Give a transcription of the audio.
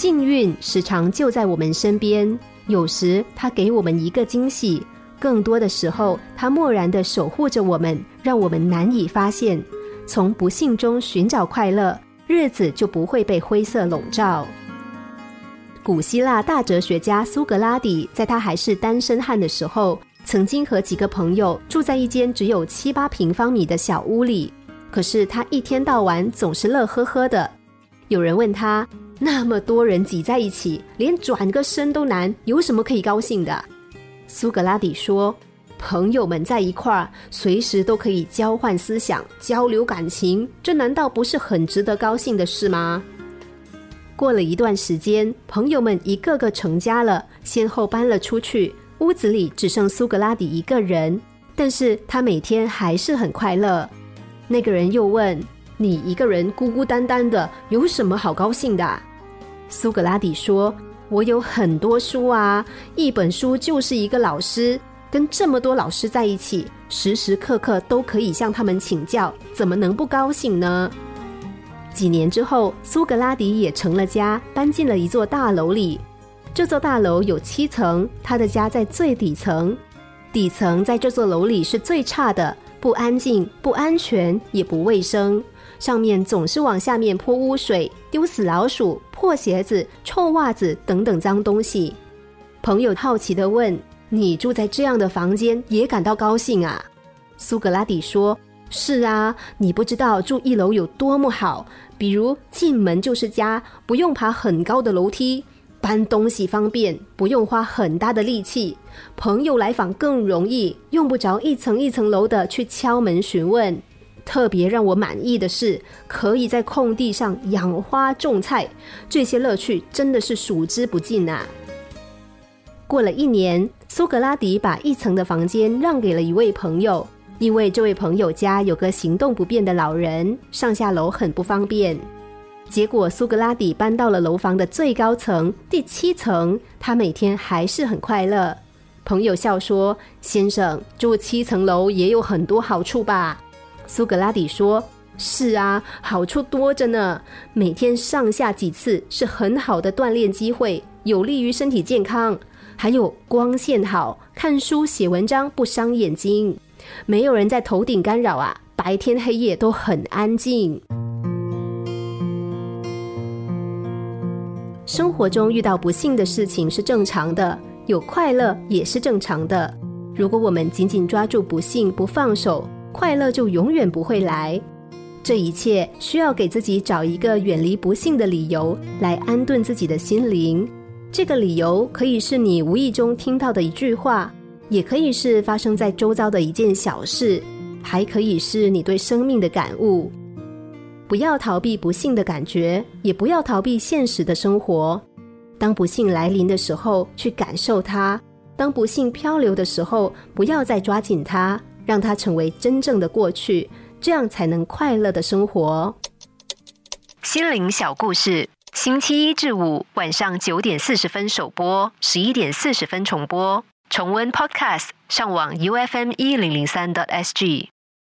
幸运时常就在我们身边，有时它给我们一个惊喜，更多的时候，它默然的守护着我们，让我们难以发现。从不幸中寻找快乐，日子就不会被灰色笼罩。古希腊大哲学家苏格拉底，在他还是单身汉的时候，曾经和几个朋友住在一间只有七八平方米的小屋里。可是他一天到晚总是乐呵呵的。有人问他：“那么多人挤在一起，连转个身都难，有什么可以高兴的？”苏格拉底说：“朋友们在一块儿，随时都可以交换思想、交流感情，这难道不是很值得高兴的事吗？”过了一段时间，朋友们一个个成家了，先后搬了出去，屋子里只剩苏格拉底一个人。但是他每天还是很快乐。那个人又问：“你一个人孤孤单单的，有什么好高兴的？”苏格拉底说：“我有很多书啊，一本书就是一个老师，跟这么多老师在一起，时时刻刻都可以向他们请教，怎么能不高兴呢？”几年之后，苏格拉底也成了家，搬进了一座大楼里。这座大楼有七层，他的家在最底层。底层在这座楼里是最差的，不安静、不安全，也不卫生。上面总是往下面泼污水、丢死老鼠、破鞋子、臭袜子等等脏东西。朋友好奇地问：“你住在这样的房间，也感到高兴啊？”苏格拉底说：“是啊，你不知道住一楼有多么好。”比如进门就是家，不用爬很高的楼梯；搬东西方便，不用花很大的力气；朋友来访更容易，用不着一层一层楼的去敲门询问。特别让我满意的是，可以在空地上养花种菜，这些乐趣真的是数之不尽啊！过了一年，苏格拉底把一层的房间让给了一位朋友。因为这位朋友家有个行动不便的老人，上下楼很不方便。结果苏格拉底搬到了楼房的最高层第七层，他每天还是很快乐。朋友笑说：“先生住七层楼也有很多好处吧？”苏格拉底说：“是啊，好处多着呢。每天上下几次是很好的锻炼机会，有利于身体健康。还有光线好，看书写文章不伤眼睛。”没有人在头顶干扰啊，白天黑夜都很安静。生活中遇到不幸的事情是正常的，有快乐也是正常的。如果我们紧紧抓住不幸不放手，快乐就永远不会来。这一切需要给自己找一个远离不幸的理由，来安顿自己的心灵。这个理由可以是你无意中听到的一句话。也可以是发生在周遭的一件小事，还可以是你对生命的感悟。不要逃避不幸的感觉，也不要逃避现实的生活。当不幸来临的时候，去感受它；当不幸漂流的时候，不要再抓紧它，让它成为真正的过去，这样才能快乐的生活。心灵小故事，星期一至五晚上九点四十分首播，十一点四十分重播。重温 Podcast，上网 U F M 一零零三 t S G。